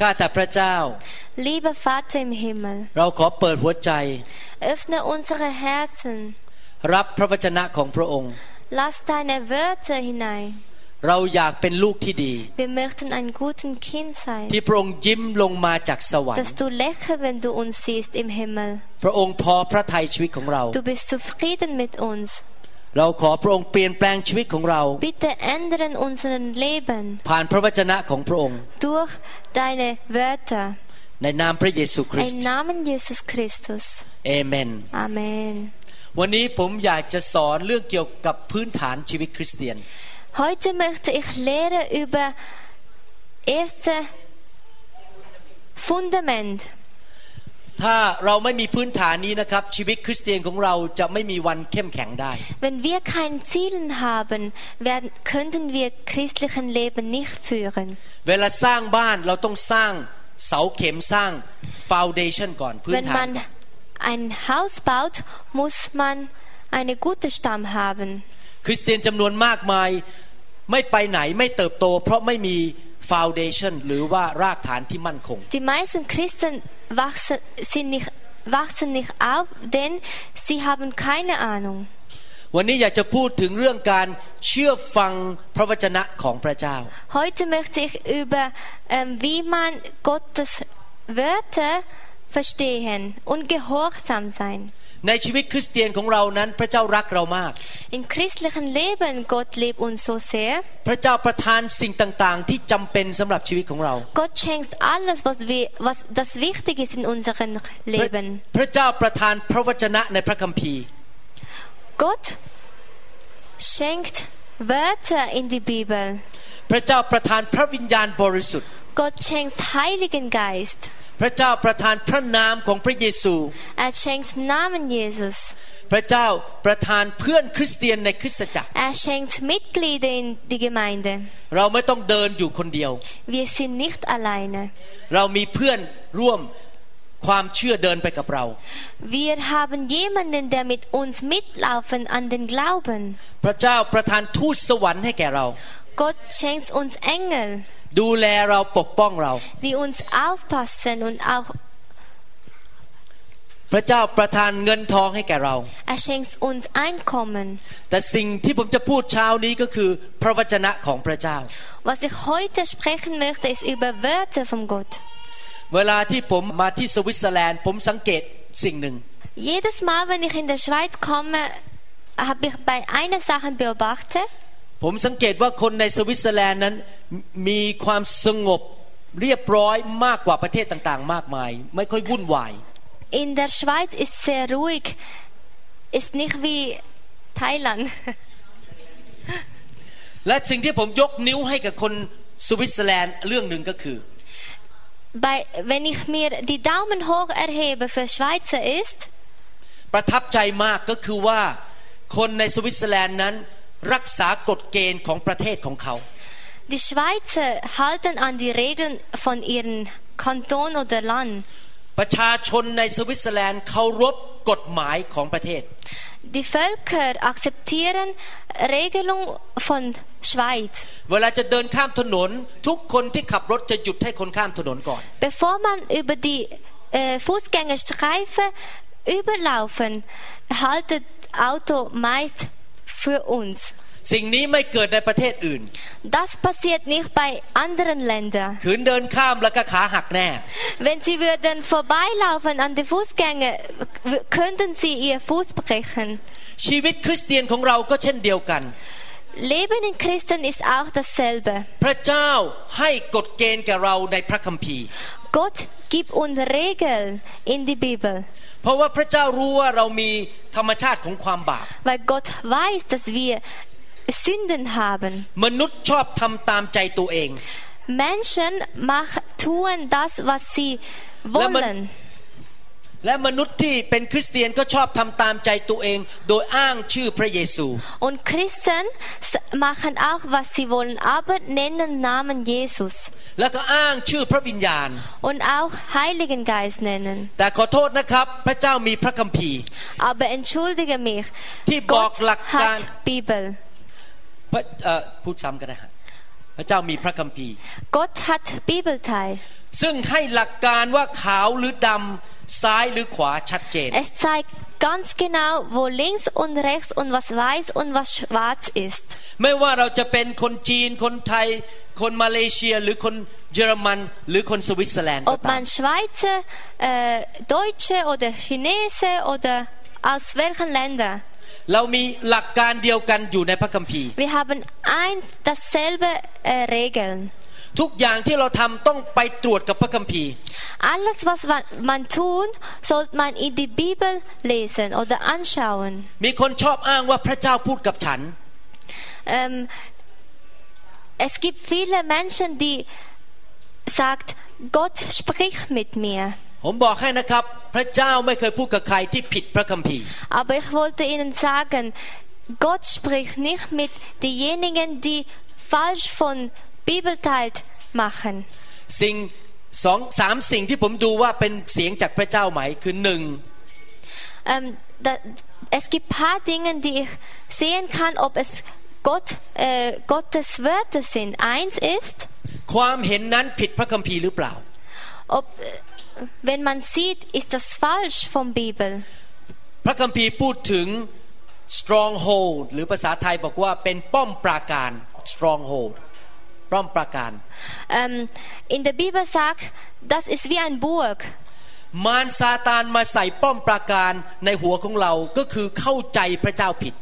ข้าแต่พระเจ้า Lieber Vater im Himmel, เราขอเปิดหัวใจ öffne unsere Herzen, รับพระวจนะของพระองค์ lass deine Wörter hinein. เราอยากเป็นลูกที่ดี Wir möchten ein guten Kind sein, ที่พระองค์ยิ้มลงมาจากสวรร dass ค์ du lächelst, wenn du uns siehst im Himmel. พระองค์พอพระทัยชีวิตของเรา Du bist zufrieden mit uns. เราขอพระองค์เปลี่ยนแปลงชีวิตของเรา Bitte ändern unseren Leben ผ่านพระวจนะของพระองค์ durch deine Wörter. ในนามพระเยซูคริส Im ต์ Namen Jesus Christus. เอเมน Amen. วันนี้ผมอยากจะสอนเรื่องเกี่ยวกับพื้นฐานชีวิตคริสเตียน Heute möchte ich lehren über erste Fundament. ถ้าเราไม่มีพื้นฐานนี้นะครับชีวิตคริสเตียนของเราจะไม่มีวันเข้มแข็งได้ Wenn wir kein Zielen haben, werden, könnten wir christlichen Leben nicht führen. เวลาสร้างบ้านเราต้องสร้างเสาเข็มสร้างฟาวเดชันก่อนพื้น Wenn ฐาน man ก่อน ein Haus baut, muss man eine gute Stamm haben. คริสเตียนจำนวนมากมายไม่ไปไหนไม่เติบโต เพราะไม่มี ฟาวเดชันหรือว่ารากฐานที่มั่นคง Die meisten Christen wachsen, sind nicht, wachsen nicht auf, denn sie haben keine Ahnung. วันนี้อยากจะพูดถึงเรื่องการเชื่อฟังพระวจนะของพระเจ้า Heute möchte ich über, ähm, wie man Gottes Wörter verstehen und gehorsam sein. ในชีวิตคริสเตียนของเรานั้นพระเจ้ารักเรามาก Im christlichen Leben, Gott liebt uns so sehr. พระเจ้าประทานสิ่งต่างๆ ที่จำเป็นสำหรับชีวิตของเรา Gott schenkt alles, was, wir, was das wichtig ist in unserem พระ Leben. พระเจ้าประทานพระวจนะในพระคัมภีร์ Gott schenkt Wörter in die Bibel. พระเจ้าประทานพระวิญญาณบริสุทธิ์ Gott schenkt Heiligen Geist. พระเจ้าประทานพระนามของพระเยซู Er schenkt Namen Jesus. พระเจ้าประทานเพื่อนคริสเตียนในคริสตจักร Er schenkt Mitglieder in die Gemeinde. เราไม่ต้องเดินอยู่คนเดียว Wir sind nicht alleine. เรามีเพื่อนร่วมความเชื่อเดินไปกับเรา Wir haben jemanden, der mit uns mitlaufen an den Glauben. พระเจ้าประทานทูตสวรรค์ให้แก่เรา Gott schenkt uns Engel, ดูแลเราปกป้องเรา die uns aufpassen und auch พระเจ้าประทานเงินทองให้แก่เรา er schenkt uns Einkommen. แต่สิ่งที่ผมจะพูดเช้านี้ก็คือพระวจนะของพระเจ้า Was ich heute sprechen möchte, ist über Wörter von Gott. เวลาที่ผมมาที่สวิตเซอร์แลนด์ ผมสังเกตสิ่งหนึ่ง Jedes Mal, wenn ich in der Schweiz komme, habe ich bei einer Sache beobachtet. ผมสังเกตว่าคนในสวิตเซอร์แลนด์นั้นมีความสงบเรียบร้อยมากกว่าประเทศต่างๆ มากมาย ไม่ค่อยวุ่นวาย In der Schweiz ist sehr ruhig, ist nicht wie Thailand. และสิ่งที่ผมยกนิ้วให้กับคนสวิตเซอร์แลนด์เรื่องหนึ่งก็คือ Bei, wenn ich mir die Daumen hoch erhebe für Schweizer ist, ประทับใจมากก็คือว่าคนในสวิตเซอร์แลนด์นั้น รักษากฎเกณฑ์ของประเทศของเขา die Schweizer halten an die Regeln von ihrem Kanton oder Land. ประชาชนในสวิตเซอร์แลนด์เคารพกฎหมายของประเทศ Die Völker akzeptieren Regelung von Schweiz. เวลาจะเดินข้ามถนน ทุกคนที่ขับรถจะหยุดให้คนข้ามถนนก่อน Bevor man über die äh, Fußgängerstreife überlaufen, haltet Auto meist für uns. สิ่งนี้ไม่เกิดในประเทศอื่น Das passiert nicht bei anderen Ländern. ขืนเดินข้ามแล้วก็ขาหักแน่ Wenn sie würden vorbeilaufen an die Fußgänger, w- könnten sie ihr Fuß brechen. ชีวิตคริสเตียนของเราก็เช่นเดียวกัน Leben in Christen ist auch dasselbe. พระเจ้าให้กฎเกณฑ์แก่เราในพระคัมภีร์ Gott gibt uns Regeln in die Bibel, เพราะว่าพระเจ้ารู้ว่าเรามีธรรมชาติของความบาป weil Gott weiß, dass wir Sünden haben. มนุษย์ชอบทำตามใจตัวเอง Menschen mach, tun das, was sie Wenn man- wollen. และมนุษย์ที่เป็นคริสเตียนก็ชอบทำตามใจตัวเองโดยอ้างชื่อพระเยซู Und Christen s- machen auch, was sie wollen, aber nennen Namen Jesus. แล้วก็อ้างชื่อพระวิญญาณ Und auch Heiligen Geist nennen. แต่ขอโทษนะครับพระเจ้ามีพระคัมภีร์ Aber entschuldige mich, ที่บอก Gott หลักการ hat Bibel. พระเอ่อพูดซ้ำก็ได้ฮะพระเจ้ามีพระคัมภีร์ Gott hat Bibelteil. ซึ่งให้หลักการว่าขาวหรือดำซ้ายหรือขวาชัดเจน Es zeigt ganz genau, wo links und rechts und was weiß und was schwarz ist. ไม่ว่าเราจะเป็นคนจีน คนไทย คนมาเลเซีย หรือคนเยอรมัน หรือคนสวิตเซอร์แลนด์ก็ Ob ตาม man Schweizer, äh, Deutsche oder Chinese oder aus welchen Ländern. เรามีหลักการเดียวกันอยู่ในพระคัมภีร์ Wir haben ein dasselbe äh, Regeln. ทุกอย่างที่เราทำต้องไปตรวจกับพระคัมภีร์ Alles, was man, man tun, sollte man in die Bibel lesen oder anschauen. มีคนชอบอ้างว่าพระเจ้าพูดกับฉัน Ähm, es gibt viele Menschen, die sagt, Gott spricht mit mir. ผมบอกให้นะครับ พระเจ้าไม่เคยพูดกับใครที่ผิดพระคัมภีร์ Aber ich wollte Ihnen sagen, Gott spricht nicht mit denjenigen, die falsch von Bibelteil machen. สิ่งสองสามสิ่งที่ผมดูว่าเป็นเสียงจากพระเจ้าไหมคือหนึ่ง Ähm, da, es gibt paar Dinge, die ich sehen kann, ob es Gott, äh, Gottes Wörter sind. Eins ist, ความเห็นนั้นผิดพระคัมภีร์หรือเปล่า ob, äh, wenn man sieht, ist das falsch vom Bibel. พระคัมภีร์พูดถึง stronghold หรือภาษาไทยบอกว่าเป็นป้อมปราการ stronghold ป้อมปราการ Ähm, in der Bibel sagt, das ist wie ein Burg. มารซาตานมาใส่ป้อมปราการในหัวของเราก็คือเข้าใจพระเจ้าผิด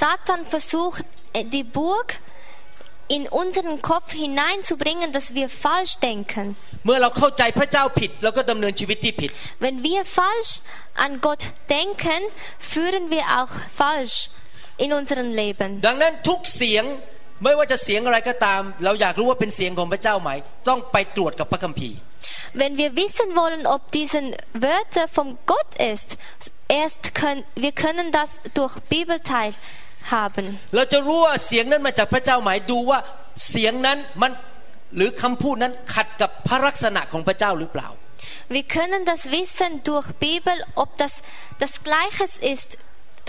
Satan versucht, äh, die Burg in unseren Kopf hineinzubringen, dass wir falsch denken. เมื่อเราเข้าใจพระเจ้าผิดเราก็ดำเนินชีวิตที่ผิด Wenn wir falsch an Gott denken, führen wir auch falsch in unserem Leben. ดังนั้นทุกเสียง ไม่ว่าจะเสียงอะไรก็ตาม เราอยากรู้ว่าเป็นเสียงของพระเจ้าไหม ต้องไปตรวจกับพระคัมภีร์ Wenn wir wissen wollen, ob diese Wörter von Gott ist, erst können wir können das durch Bibelteil haben. เราจะรู้ว่าเสียงนั้นมาจากพระเจ้าไหมดูว่าเสียงนั้นมันหรือคำพูดนั้นขัดกับพระลักษณะของพระเจ้าหรือเปล่า Wir können das wissen durch Bibel, ob das das Gleiche ist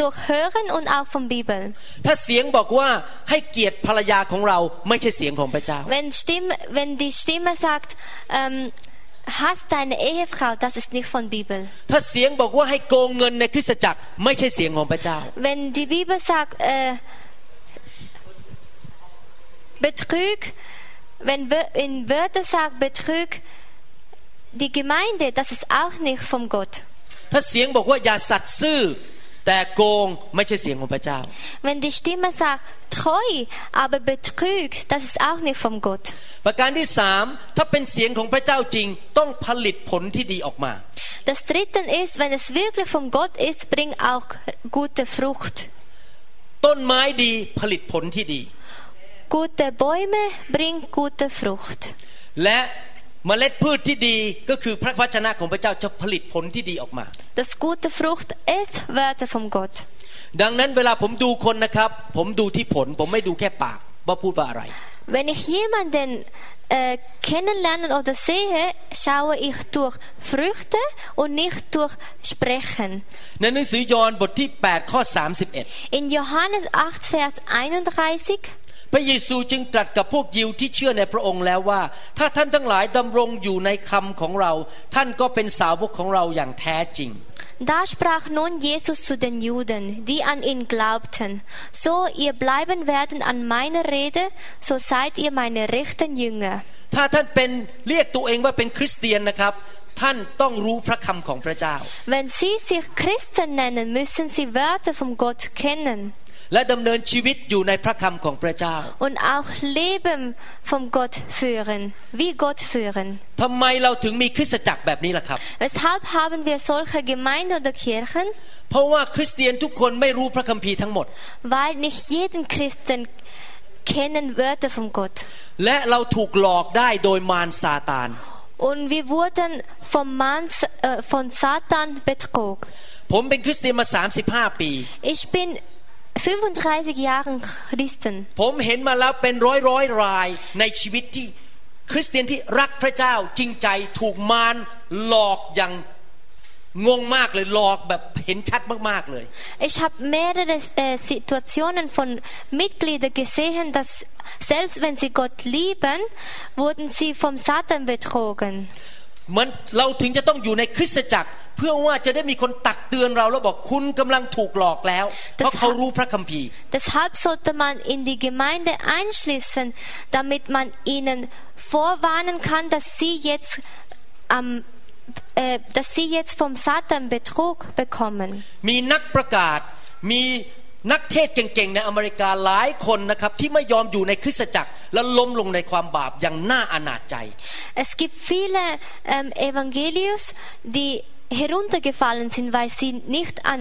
durch Hören und auch von Bibel. ถ้าเสียงบอกว่าให้เกียรติภรรยาของเราไม่ใช่เสียงของพระเจ้า Wenn, Stimme, wenn die Stimme sagt, ähm, hast deine Ehefrau, das ist nicht von Bibel. ถ้าเสียงบอกว่าให้โกงเงินในคริสตจักรไม่ใช่เสียงของพระเจ้า Wenn die Bibel sagt, äh, Betrug, wenn Wö- in Wörter sagt Betrug, die Gemeinde, das ist auch nicht von Gott. ถ้าเสียงบอกว่าอย่าสัตย์ซื่อ แต่โกงไม่ใช่เสียงของพระเจ้า Wenn die Stimme sagt treu, aber Betrug, das ist auch nicht von Gott. ประการที่สามถ้าเป็นเสียงของพระเจ้าจริง ต้องผลิตผลที่ดีออกมา Das dritte ist, wenn es wirklich von Gott ist, bringt auch gute Frucht. ต้นไม้ดีผลิตผลที่ดี Gute Bäume bringen gute Frucht. และ เมล็ดพืชที่ดีก็คือพระวจนะของพระเจ้าจะผลิตผลที่ดีออกมา Das gute Frucht ist Wörter von Gott. ดังนั้นเวลาผมดูคนนะครับ ผมดูที่ผล ผมไม่ดูแค่ปากว่าพูดว่าอะไร Wenn ich jemanden äh, kennenlernen oder sehe, schaue ich durch Früchte und nicht durch Sprechen. ในหนังสือยอห์นบทที่8ข้อ31 In Johannes 8, Vers 31, พระเยซูจึงตรัสกับพวกยิวที่เชื่อในพระองค์แล้วว่า ถ้าท่านทั้งหลายดำรงอยู่ในคำของเรา ท่านก็เป็นสาวกของเราอย่างแท้จริง Da sprach nun Jesus zu den Juden, die an ihn glaubten, so ihr bleiben werden an meiner Rede, so seid ihr meine rechten Jünger. ถ้าท่านเป็นเรียกตัวเองว่าเป็นคริสเตียนนะครับท่านต้องรู้พระคำของพระเจ้า Wenn sie sich Christen nennen, müssen sie Wörter von Gott kennen และดำเนินชีวิตอยู่ในพระคำของพระเจ้า und auch Leben von Gott führen, wie Gott führen. ทำไมเราถึงมีคริสตจักรแบบนี้ล่ะครับ Weshalb haben wir solche Gemeinden oder Kirchen? เพราะว่าคริสเตียนทุกคนไม่รู้พระคัมภีร์ทั้งหมด Weil nicht jeden Christen kennen Wörter von Gott. และเราถูกหลอกได้โดยมารซาตาน Und wir wurden vom Mann, äh, von Satan betrogen. ผมเป็นคริสเตียนมา 35 ปี Ich bin 35 Jahre Christen. ผมเห็นมาแล้วเป็นร้อยร้อยรายในชีวิตที่คริสเตียนที่รักพระเจ้าจริงใจถูกมารหลอกอย่างงงมากเลยหลอกแบบเห็นชัดมากๆเลย Ich habe mehrere äh, Situationen von Mitgliedern gesehen, dass selbst wenn sie Gott lieben, wurden sie vom Satan betrogen. เหมือนเราถึงจะต้องอยู่ในคริสตจักร เพื่อว่าจะได้มีคนตักเตือนเราแล้วบอกคุณกำลังถูกหลอกแล้วเพราะเขารู้พระคัมภีร์ Deshalb sollte man in die Gemeinde einschließen, damit man ihnen vorwarnen kann, dass sie jetzt am äh, dass sie jetzt vom Satan Betrug bekommen. มีนักประกาศมีนักเทศเก่งๆในอเมริกาหลายคนนะครับที่ไม่ยอมอยู่ในคริสตจักร และล้มลงในความบาปอย่างน่าอนาจใจ Es gibt viele ähm, Evangelius, die heruntergefallen sind, weil sie nicht an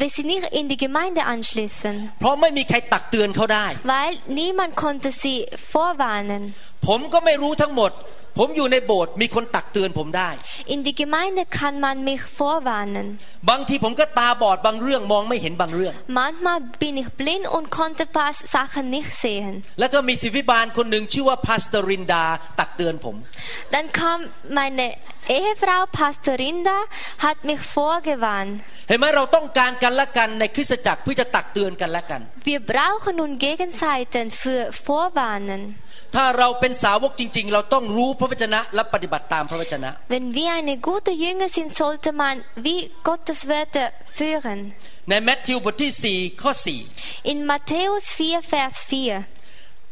weil sie nicht in die Gemeinde anschließen, เพราะไม่มีใครตักเตือนเขาได้ weil niemand konnte sie vorwarnen. ผมก็ไม่รู้ทั้งหมด ผมอยู่ในโบสถ์มีคนตักเตือนผมได้ In die Gemeinde kann man mich vorwarnen. บางทีผมก็ตาบอดบางเรื่องมองไม่เห็นบางเรื่อง Manchmal bin ich blind und konnte ein paar Sachen nicht sehen. แล้วก็มีศิษย์วิบาลคนหนึ่งชื่อว่าพาสเตอรินดาตักเตือนผม Dann kam meine Ehefrau Pastorinda, hat mich vorgewarnt. เห็นไหมเราต้องการกันและกันในคริสตจักรเพื่อจะตักเตือนกันและกัน Wir brauchen nun Gegenseiten für Vorwarnen. ถ้าเราเป็นสาวกจริง ๆ เราต้องรู้พระวจนะและปฏิบัติตามพระวจนะ Wenn wir eine gute Jünger sind, sollte man wie Gottes Wörter führen. ในแมทธิวบทที่4ข้อ In Matthäus 4, Vers 4. 4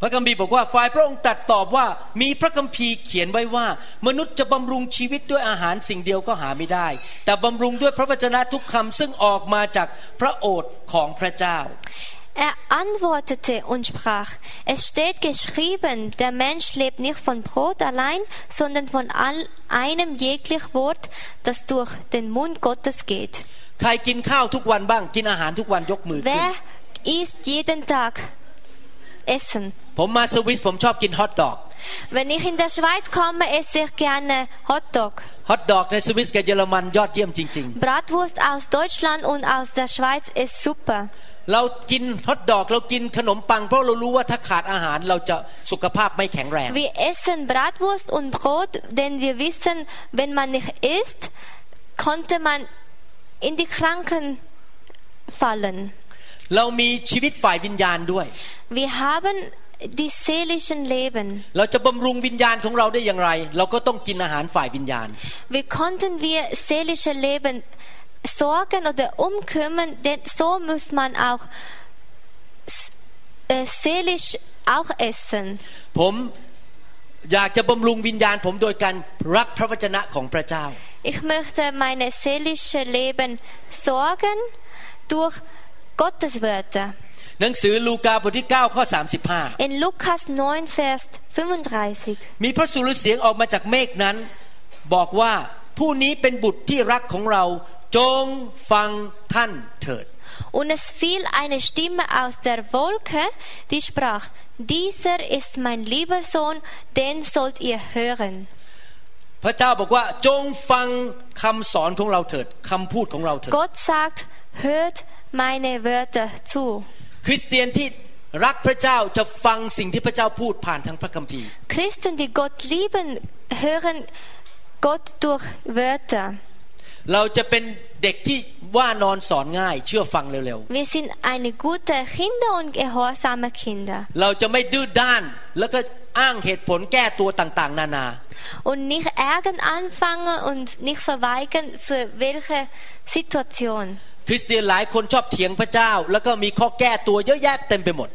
พระคัมภีร์บอกว่าฝ่ายพระองค์ตรัดตอบว่ามีพระคัมภีร์เขียนไว้ว่า มนุษย์จะบำรุงชีวิตด้วยอาหารสิ่งเดียวก็หาไม่ได้ แต่บำรุงด้วยพระวจนะทุกคำซึ่งออกมาจากพระโอษฐ์ของพระเจ้า Er antwortete und sprach, es steht geschrieben, der Mensch lebt nicht von Brot allein, sondern von all einem jeglich Wort, das durch den Mund Gottes geht. ใครกินข้าวทุกวันบ้าง กินอาหารทุกวันยกมือขึ้น Wer isst jeden Tag Essen? ผมมาสวิสผมชอบกินฮอทดอก Wenn ich in der Schweiz komme, esse ich gerne Hotdog. ฮอทดอกในสวิสกับเยอรมันยอดเยี่ยมจริง Bratwurst aus Deutschland und aus der Schweiz ist super. ๆเรากินฮอทดอกเรากินขนมปังเพราะเรารู้ว่าถ้าขาดอาหารเราจะสุขภาพไม่แข็งแรง Wir essen Bratwurst und Brot, denn wir wissen, wenn man nicht isst, konnte man in die Kranken fallen. เรามีชีวิตฝ่ายวิญญาณด้วย Wir haben die seelischen Leben. เราจะบำรุงวิญญาณของเราได้อย่างไร เราก็ต้องกินอาหารฝ่ายวิญญาณ Wie konnten wir seelische Leben sorgen oder umkümmern, denn so muss man auch s- äh, seelisch auch essen. ผมอยากจะบำรุงวิญญาณผมโดยการรักพระวจนะของพระเจ้า Ich möchte meine seelische Leben sorgen durch Gottes Wörter. หนังสือลูกาบทที่ 9 ข้อ 35 In Lukas 9, Vers 35. มีพระสุรเสียงออกมาจากเมฆนั้น บอกว่าผู้นี้เป็นบุตรที่รักของเรา จงฟังท่านเถิด Und es fiel eine Stimme aus der Wolke, die sprach, dieser ist mein lieber Sohn, den sollt ihr hören. พระเจ้าบอกว่าจงฟังคำสอนของเราเถิดคำพูดของเราเถิด Gott sagt, hört meine Wörter zu. คริสเตียนที่รักพระเจ้าจะฟังสิ่งที่พระเจ้าพูดผ่านทางพระคัมภีร์ Christen, die Gott lieben, hören Gott durch Wörter. เราจะเป็นเด็กที่ว่านอนสอนง่าย เชื่อฟังเร็ว Wir sind eine gute Kinder und gehorsame Kinder. ๆเราจะไม่ดื้อด้านแล้วก็อ้างเหตุผลแก้ตัวต่างๆ นานา Und nicht Ärgern anfangen und nicht verweigern für welche Situation. คริสเตียนหลายคนชอบเถียงพระเจ้า แล้วก็มีข้อแก้ตัวเยอะแยะเต็มไปหมด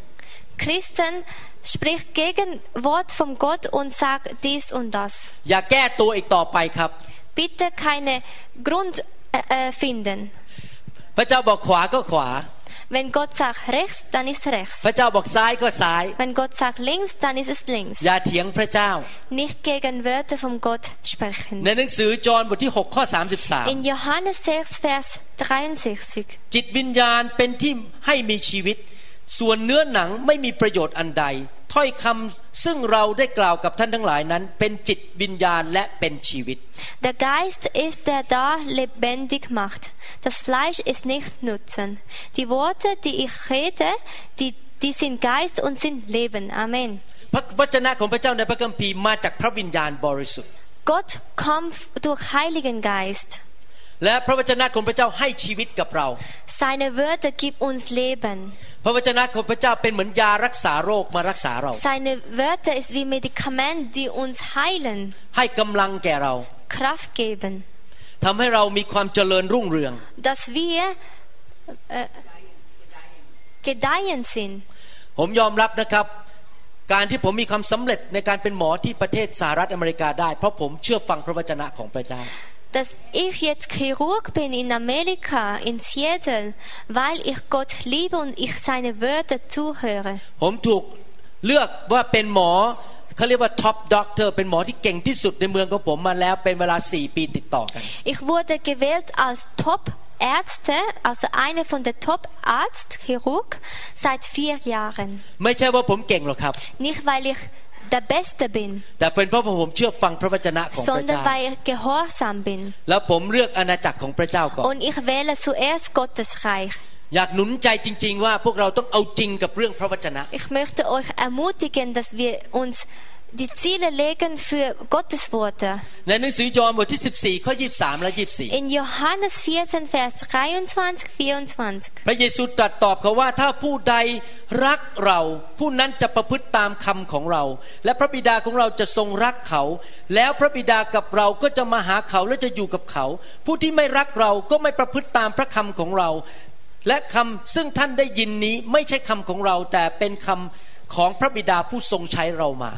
Christen spricht gegen Wort von Gott und sagt dies und das. อย่าแก้ตัวอีกต่อไปครับ Bitte keine Grund äh, äh, finden. พระเจ้าบอกขวาก็ขวา Wenn Gott sagt rechts, dann ist rechts. พระเจ้าบอกซ้ายก็ซ้าย Wenn Gott sagt links, dann ist es links. อย่าเถียงพระเจ้า Nicht gegen Wörter von Gott sprechen. ในหนังสือจอห์นบทที่6ข้อ In Johannes 6, Vers 63. 33จิตวิญญาณเป็นที่ให้มีชีวิต ส่วนเนื้อหนังไม่มีประโยชน์อันใดท ถ้อยคำซึ่งเราได้กล่าวกับท่านทั้งหลายนั้น เป็นจิตวิญญาณและเป็นชีวิต Der Geist ist der da lebendig macht. Das Fleisch ist nicht Nutzen. Die Worte, die ich rede, die, die sind Geist und sind Leben. Amen. พระวจนะของพระเจ้าในพระคัมภีร์มาจากพระวิญญาณบริสุทธิ์ Gott kommt durch Heiligen Geist. และพระวจนะของพระเจ้าให้ชีวิตกับเรา Seine Wörter gibt uns Leben. พระวจนะของพระเจ้าเป็นเหมือนยารักษาโรคมารักษาเรา Seine Wörter ist wie Medikament, die uns heilen, ให้กำลังแก่เรา Kraft geben, ทำให้เรามีความเจริญรุ่งเรือง dass wir äh, gedeihen sind. ผมยอมรับนะครับการที่ผมมีความสำเร็จในการเป็นหมอที่ประเทศสหรัฐอเมริกาได้ เพราะผมเชื่อฟังพระวจนะของพระเจ้า Dass ich jetzt Chirurg bin in Amerika, in Seattle, weil ich Gott liebe und ich seine Wörter zuhöre. ผมถูกเลือกว่าเป็นหมอเขาเรียกว่าท็อปด็อกเตอร์เป็นหมอที่เก่งที่สุดในเมืองของผมมาแล้วเป็นเวลา 4 ปีติดต่อกัน Ich wurde gewählt als Top-Ärzte, also einer von der Top-Arzt-Chirurg seit vier Jahren. ไม่ใช่ว่าผมเก่งหรอกครับ Nicht, weil ich der Beste bin, แต่เป็นเพราะผมเชื่อฟังพระวจนะของพระ sondern เจ้า weil ich gehorsam bin. แล้วผมเลือกอาณาจักรของพระเจ้าก่อน Und ich wähle zuerst Gottes Reich. อยากหนุนใจจริง ๆ ว่าพวกเราต้องเอาจริงกับเรื่องพระวจนะ Ich möchte euch ermutigen, dass wir uns die Ziele legen für Gottes Worte. ในหนังสือยอห์นบทที่ 14 ข้อ 23 และ 24 In Johannes 14, Vers 23, 24. พระเยซูตรัสตอบเขาว่าถ้าผู้ใดรักเรา ผู้นั้นจะประพฤติตามคำของเรา และพระบิดาของเราจะทรงรักเขา แล้วพระบิดากับเราก็จะมาหาเขาและจะอยู่กับเขา ผู้ที่ไม่รักเราก็ไม่ประพฤติตามพระคำของเรา และคำซึ่งท่านได้ยินนี้ไม่ใช่คำของเรา แต่เป็นคำของพระบิดาผู้ทรงใช้เรามา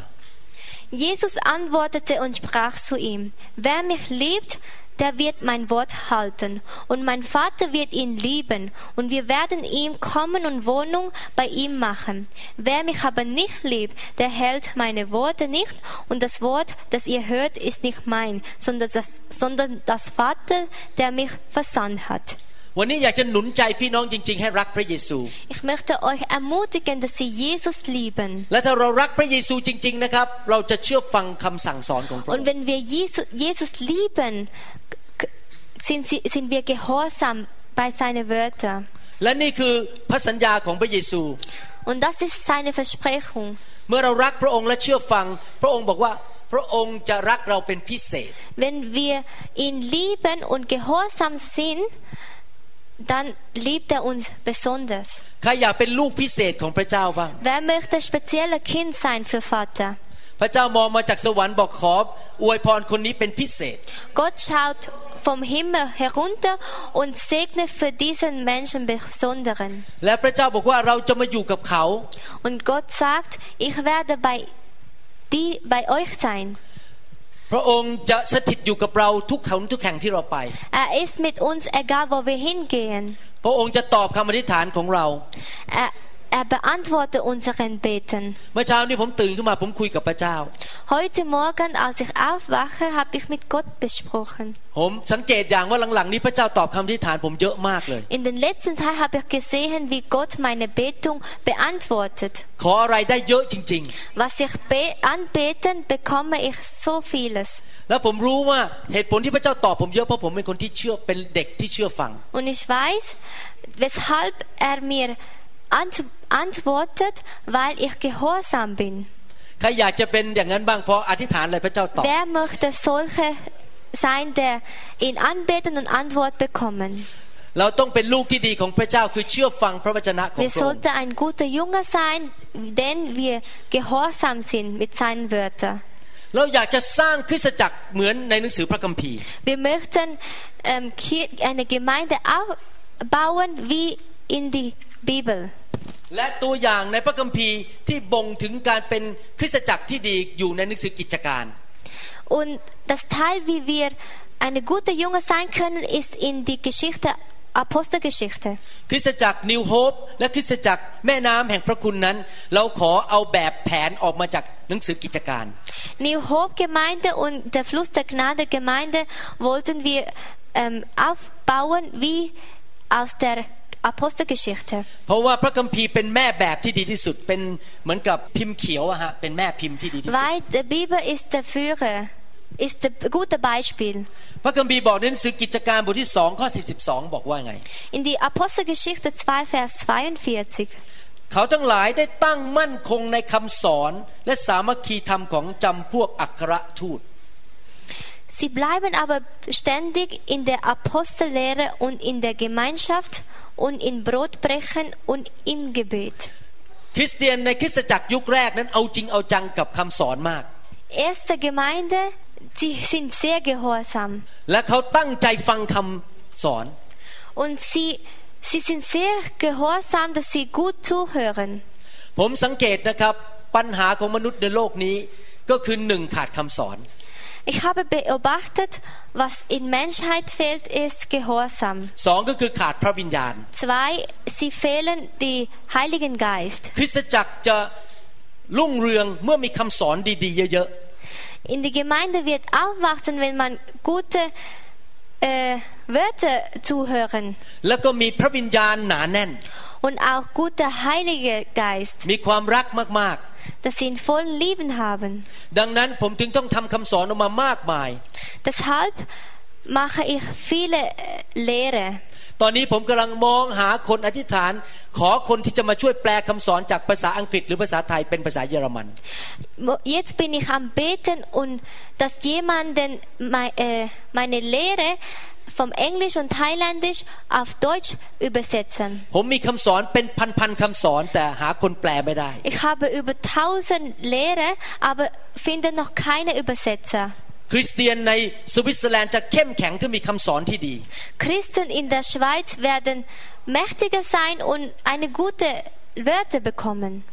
Jesus antwortete und sprach zu ihm, wer mich liebt, der wird mein Wort halten, und mein Vater wird ihn lieben, und wir werden ihm kommen und Wohnung bei ihm machen. Wer mich aber nicht liebt, der hält meine Worte nicht, und das Wort, das ihr hört, ist nicht mein, sondern das, sondern das Vater, der mich versandt hat. วันนี้อยากจะหนุนใจพี่น้องจริง ๆ ให้รักพระเยซู Ich möchte euch ermutigen, dass sie Jesus lieben. และถ้าเรารักพระเยซูจริง ๆ นะครับ เราจะเชื่อฟังคำสั่งสอนของพระอง Und ค์ wenn wir Jesus, Jesus lieben, k- sind, sie, sind wir gehorsam bei seinen Wörtern. และนี่คือพระสัญญาของพระเยซู Und das ist seine Versprechung. เมื่อเรารักพระองค์และเชื่อฟัง พระองค์บอกว่าพระองค์จะรักเราเป็นพิเศษ Wenn wir ihn lieben und gehorsam sind, dann liebt er uns besonders. ใครอยากเป็นลูกพิเศษของพระเจ้าบ้าง Wer möchte ein spezieller Kind sein für Vater? พระเจ้ามองมาจากสวรรค์บอกขออวยพรคนนี้เป็นพิเศษ Gott schaut vom Himmel herunter und segnet für diesen Menschen Besonderen. และพระเจ้าบอกว่าเราจะมาอยู่กับเขา Und Gott sagt, ich werde bei, die, bei euch sein. พระองค์จะสถิตอยู่กับเราทุกแห่งทุกแห่งที่เราไป Er ist mit uns, egal wo wir hingehen. พระองค์จะตอบคำอธิษฐานของเรา er beantwortet unseren Beten. Heute Morgen, als ich aufwache, habe ich mit Gott besprochen. In den letzten Tagen habe ich gesehen, wie Gott meine Betung beantwortet. Was ich be anbeten, bekomme ich so vieles. Und ich weiß, weshalb er mir ant antwortet, weil ich gehorsam bin. ใครอยากจะเป็นอย่างนั้นบ้างพออธิษฐานอะไรพระเจ้าตอบ Wer möchte solche sein, der ihn anbeten und Antwort bekommen? เราต้องเป็นลูกที่ดีของพระเจ้าคือเชื่อฟังพระวจนะของ Wir พระองค์ sollten ein guter Junge sein, denn wir gehorsam sind mit seinen Wörtern. เราอยากจะสร้างคริสตจักรเหมือนในหนังสือพระคัมภีร์ Wir möchten ähm, Kir- eine Gemeinde aufbauen wie in die Bibel. และตัวอย่างในพระคัมภีร์ที่บ่งถึงการเป็นคริสตจักรที่ดีอยู่ในหนังสือกิจการ Und das Teil, wie wir eine gute Junge sein können, ist in die Geschichte, Apostelgeschichte. คริสตจักรนิวโฮปและคริสตจักรแม่น้ำแห่งพระคุณนั้น เราขอเอาแบบแผนออกมาจากหนังสือกิจการ New Hope Gemeinde und der Fluss der Gnade Gemeinde wollten wir ähm, aufbauen wie aus der Apostelgeschichte. เพราะว่าพระคัมภีร์เป็นแม่แบบที่ดีที่สุด เป็นเหมือนกับพิมพ์เขียวอะฮะเป็นแม่พิมพ์ที่ดีที่สุด Weil die Bibel ist der Führer, ist ein gutes Beispiel. พระคัมภีร์บอกในหนังสือกิจการบทที่2ข้อ42 บอกว่าไง In die Apostelgeschichte 2, Vers 42. เขาทั้งหลายได้ตั้งมั่นคงในคำสอนและสามัคคีธรรมของจำพวกอัครทูต Sie bleiben aber ständig in der Apostellehre und in der Gemeinschaft und in Brotbrechen und im Gebet. คริสเตียนในคริสตจักรยุคแรกนั้นเอาจริงเอาจังกับคำสอนมาก Erste Gemeinde, sie sind sehr gehorsam และเขาตั้งใจฟังคำสอน und sie, sie sind sehr gehorsam, dass sie gut zuhören. ผมสังเกตนะครับปัญหาของมนุษย์ในโลกนี้ก็คือหนึ่งขาดคำสอน Ich habe beobachtet, was in Menschheit fehlt, ist Gehorsam. สองก็คือขาดพระวิญญาณ Zwei, sie fehlen die Heiligen Geist. คริสตจักรจะรุ่งเรืองเมื่อมีคำสอนดีๆ เยอะ In die Gemeinde wird aufwachsen, wenn man gute äh, Wörter zuhören. Und auch guter Heiliger Geist. Dass sie ihn voll Lieben haben. Deshalb mache ich viele Lehre. ตอนนี้ผมกำลังมองหาคนอธิษฐาน ขอคนที่จะมาช่วยแปลคำสอนจากภาษาอังกฤษหรือภาษาไทยเป็นภาษาเยอรมัน Mo- Jetzt bin ich am Beten und dass jemanden mei- äh, meine Lehre vom Englisch und Thailändisch auf Deutsch übersetzen. ผมมีคำสอนเป็นพันๆคำสอนแต่หาคนแปลไม่ได้ Ich habe über 1000 Lehre, aber finde noch keine Übersetzer. Christen in der Schweiz werden mächtiger sein und eine gute Werte bekommen.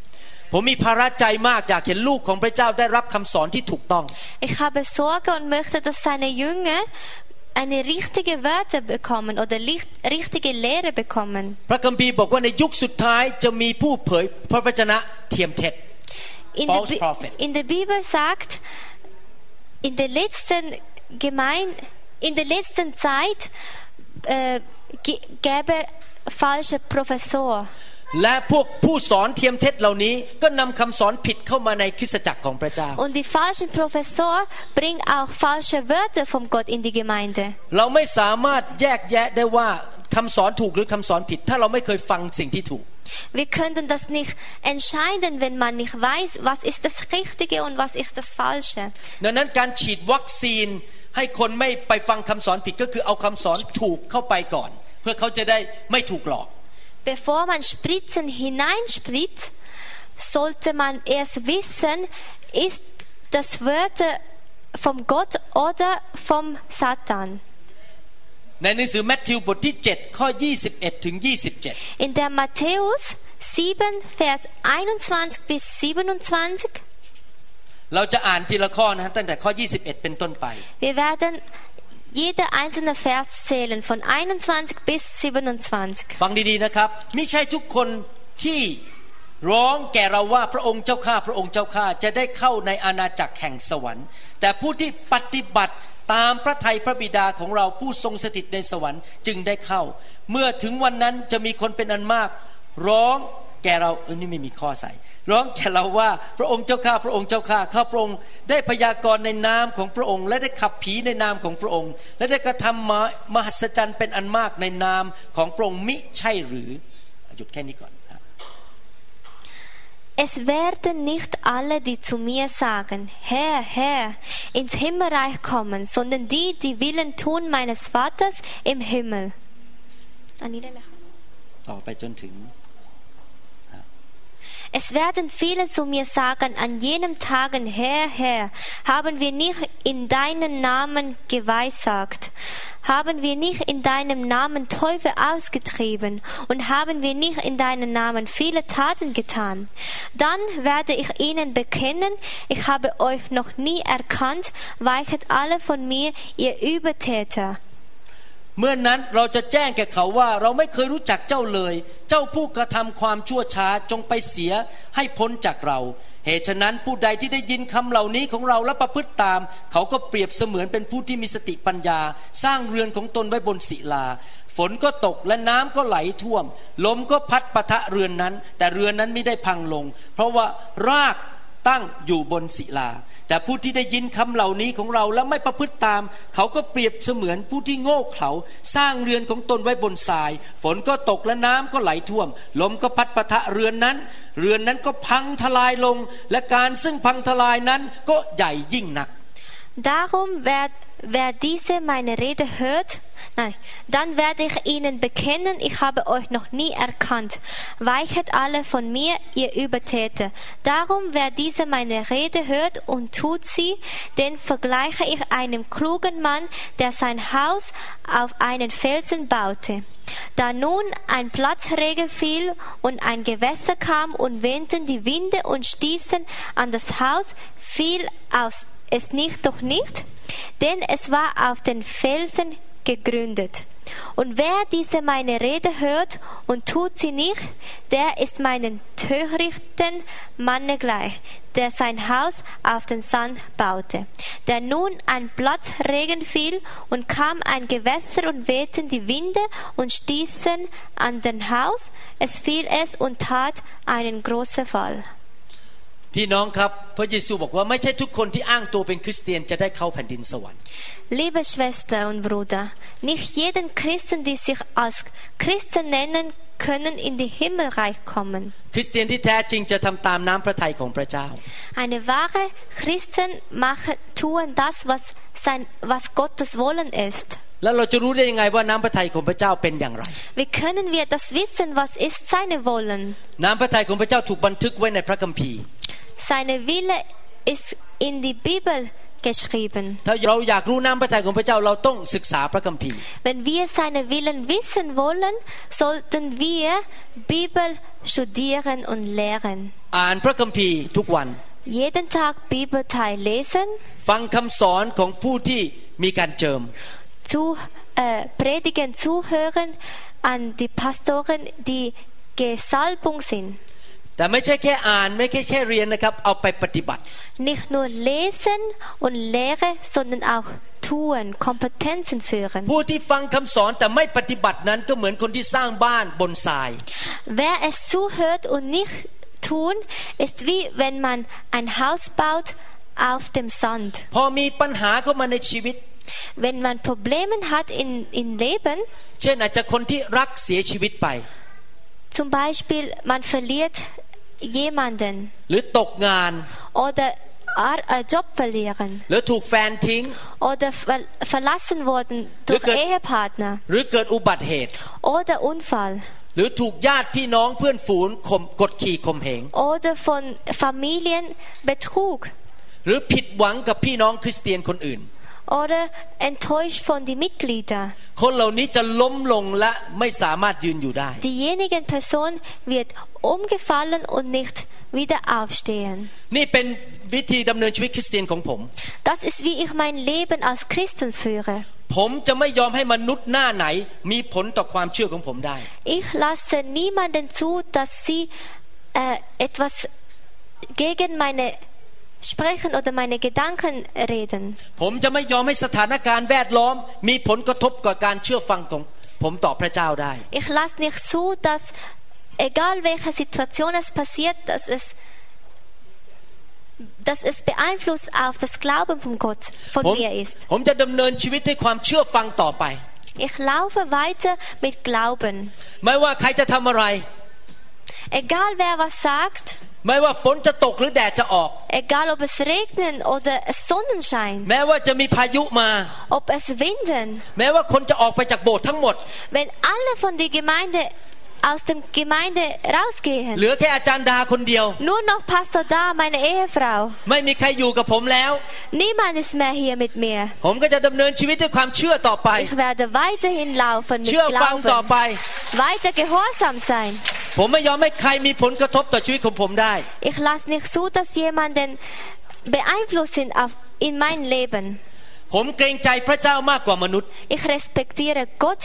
Ich habe Sorge und möchte, dass seine Jünger eine richtige Wörter bekommen oder richtige Lehre bekommen. In der, Bi in der Bibel sagt, in der letzten Gemein in der letzten Zeit äh, ge- gäbe falsche Professor. และพวกผู้สอนเทียมเท็จเหล่านี้ก็นำคำสอนผิดเข้ามาในคริสตจักรของพระเจ้า Und die falschen Professor bringen auch falsche Wörter von Gott in die Gemeinde. เราไม่สามารถแยกแยะได้ว่าคำสอนถูกหรือคำสอนผิด ถ้าเราไม่เคยฟังสิ่งที่ถูก Wir könnten das nicht entscheiden, wenn man nicht weiß, was ist das Richtige und was ist das Falsche. ดังนั้นการฉีดวัคซีนให้คนไม่ไปฟังคำสอนผิดก็คือเอาคำสอนถูกเข้าไปก่อน เพื่อเขาจะได้ไม่ถูกหลอก Bevor man Spritzen hineinspritzt, sollte man erst wissen, ist das Wörter vom Gott oder vom Satan. ในหนังสือแมทธิวบทที่ 7 ข้อ 21 ถึง 27 In der Matthäus 7, Vers 21 bis 27, เราจะอ่านทีละข้อนะฮะตั้งแต่ข้อ 21 เป็นต้นไป wir werden jeder einzelne Vers zählen, von 21 bis 27. ฟังดีๆนะครับไม่ใช่ทุกคนที่ร้องแก่เราว่าพระองค์เจ้าข้าพระองค์เจ้าข้าจะได้เข้าในอาณาจักรแห่งสวรรค์ แต่ผู้ที่ปฏิบัติ ตามพระทัยพระบิดาของเราผู้ทรงสถิตในสวรรค์จึงได้เข้า เมื่อถึงวันนั้นจะมีคนเป็นอันมาก ร้องแก่เราเออนี่ไม่มีข้อใส่ ร้องแก่เราว่าพระองค์เจ้าข้าพระองค์เจ้าข้าข้าพระองค์ได้พยากรณ์ในนามของพระองค์ และได้ขับผีในนามของพระองค์ และได้กระทำมหัศจรรย์เป็นอันมากในนามของพระองค์มิใช่หรือหยุดแค่นี้ก่อน Es werden nicht alle, die zu mir sagen, Herr, Herr, ins Himmelreich kommen, sondern die, die Willen tun meines Vaters im Himmel. อันนี้ได้ไหมคะ ต่อไปจนถึง es werden viele zu mir sagen an jenem Tagen, Herr, Herr, haben wir nicht in deinen Namen geweissagt, haben wir nicht in deinem Namen Teufel ausgetrieben und haben wir nicht in deinem Namen viele Taten getan. Dann werde ich ihnen bekennen, ich habe euch noch nie erkannt, weichet alle von mir, ihr Übertäter. เมื่อนนั้นเราจะแจ้งแก่เขาว่าเราไม่เคยรู้จักเจ้าเลย เจ้าผู้กระทำความชั่วช้าจงไปเสียให้พ้นจากเรา เหตุฉะนั้นผู้ใดที่ได้ยินคำเหล่านี้ของเราและประพฤติตาม เขาก็เปรียบเสมือนเป็นผู้ที่มีสติปัญญา สร้างเรือนของตนไว้บนศิลา ฝนก็ตกและน้ำก็ไหลท่วม ลมก็พัดปะทะเรือนนั้น แต่เรือนนั้นไม่ได้พังลง เพราะว่าราก ตั้งอยู่บนศิลา แต่ผู้ที่ได้ยินคำเหล่านี้ของเราแล้วไม่ประพฤติตาม เขาก็เปรียบเสมือนผู้ที่โง่เขลาสร้างเรือนของตนไว้บนทราย ฝนก็ตกและน้ำก็ไหลท่วม ลมก็พัดปะทะเรือนนั้น เรือนนั้นก็พังทลายลง และการซึ่งพังทลายนั้นก็ใหญ่ยิ่งนัก Darum, wer, wer diese meine Rede hört, nein, dann werde ich ihnen bekennen, ich habe euch noch nie erkannt. Weichet alle von mir, ihr Übertäter. Darum, wer diese meine Rede hört und tut sie, den vergleiche ich einem klugen Mann, der sein Haus auf einen Felsen baute. Da nun ein Platzregen fiel und ein Gewässer kam und wehten die Winde und stießen an das Haus, fiel aus es nicht doch nicht, denn es war auf den Felsen gegründet. Und wer diese meine Rede hört und tut sie nicht, der ist meinen törichten Manne gleich, der sein Haus auf den Sand baute. Der nun ein Platzregen fiel und kam ein Gewässer und wehten die Winde und stießen an den Haus, es fiel es und tat einen großen Fall. พี่น้องครับพระเยซูบอกว่าไม่ใช่ทุกคนที่อ้างตัวเป็นคริสเตียนจะได้เข้าแผ่นดินสวรรค์ Liebe Schwester und Bruder, nicht jeden Christen, die sich als Christen nennen, können in die Himmelreich kommen. คริสเตียนที่แท้จริงจะทำตามน้ำพระทัยของพระเจ้า Eine wahre Christen machen, tun das, was, sein, was Gottes Wollen ist. แล้วเราจะรู้ได้ยังไงว่าน้ำพระทัยของพระเจ้าเป็นอย่างไร Wie können wir das wissen, was ist seine Wollen? น้ำพระทัยของพระเจ้าถูกบันทึกไว้ในพระคัมภีร์ Seine Wille ist in die Bibel geschrieben. ถ้าเราอยากรู้น้ำพระทัยของพระเจ้าเราต้องศึกษาพระคัมภีร์ Wenn wir seine Willen wissen wollen, sollten wir Bibel studieren und lehren. อ่านพระคัมภีร์ทุกวัน Jeden Tag Bibelteil lesen, ฟังคำสอนของผู้ที่มีการเจิม zu äh, predigen, zuhören an die Pastoren, die Gesalbung sind. แต่ไม่ใช่แค่อ่านไม่ใช่แค่เรียนนะครับ เอาไปปฏิบัติ Nicht nur lesen und Lehre, sondern auch tun, Kompetenzen führen. ผู้ที่ฟังคำสอนแต่ไม่ปฏิบัตินั้นก็เหมือนคนที่สร้างบ้านบนทราย Wer es zuhört und nicht tun, ist wie wenn man ein Haus baut auf dem Sand. พอมีปัญหาเข้ามาในชีวิต Wenn man Probleme hat in, im Leben, เช่นอาจจะคนที่รักเสียชีวิตไป zum Beispiel man verliert jemanden หรือตกงาน oder Ar- äh, Job verlieren หรือถูกแฟนทิ้ง oder ver verlassen worden durch Lücke. Ehepartner หรือเกิดอุบัติเหตุ oder Unfall หรือถูกญาติพี่น้องเพื่อนฝูงข่มกดขี่ข่มเหง oder von Familienbetrug หรือผิดหวังกับพี่น้องคริสเตียนคนอื่น oder enttäuscht von den Mitgliedern. Diejenigen Person wird umgefallen und nicht wieder aufstehen. Das ist wie ich mein Leben als Christen führe. Ich lasse niemanden zu, dass sie äh, etwas gegen meine sprechen oder meine Gedanken reden. ผมจะไม่ยอมให้สถานการณ์แวดล้อม มีผลกระทบกับการเชื่อฟังของผมต่อพระเจ้าได้ Ich lasse nicht zu, dass egal welche Situation es passiert, dass es dass es beeinflusst auf das Glauben von Gott von ผม mir ist. ผมจะดำเนินชีวิตด้วยความเชื่อฟังต่อไป Ich laufe weiter mit Glauben. ไม่ว่าใครจะทำอะไร Egal wer was sagt, ไม่ว่าฝนจะตกหรือแดดจะออก egal ob es regnet oder es Sonnenschein, แม้ว่าจะมีพายุมา ob es winden, แม้ว่าคนจะออกไปจากโบสถ์ทั้งหมด wenn alle von der Gemeinde aus dem Gemeinde เห rausgehen, ลือแค่อาจารย์ดาคนเดียว nur noch Pastor da, meine Ehefrau. ไม่มีใครอยู่กับผมแล้ว Niemand ist mehr hier mit mir. ผมก็จะดำเนินชีวิตด้วยความเชื่อต่อไป Ich werde weiterhin laufen mit เชื่อฟังต่อ Glauben. ไป Weiter gehorsam sein. ผมไม่ยอมให้ใครมีผลกระทบต่อชีวิตของผมได้ Ich lasse nicht zu, dass jemanden beeinflussen auf, in mein Leben. ผมเกรงใจพระเจ้ามากกว่ามนุษย์ Ich respektiere Gott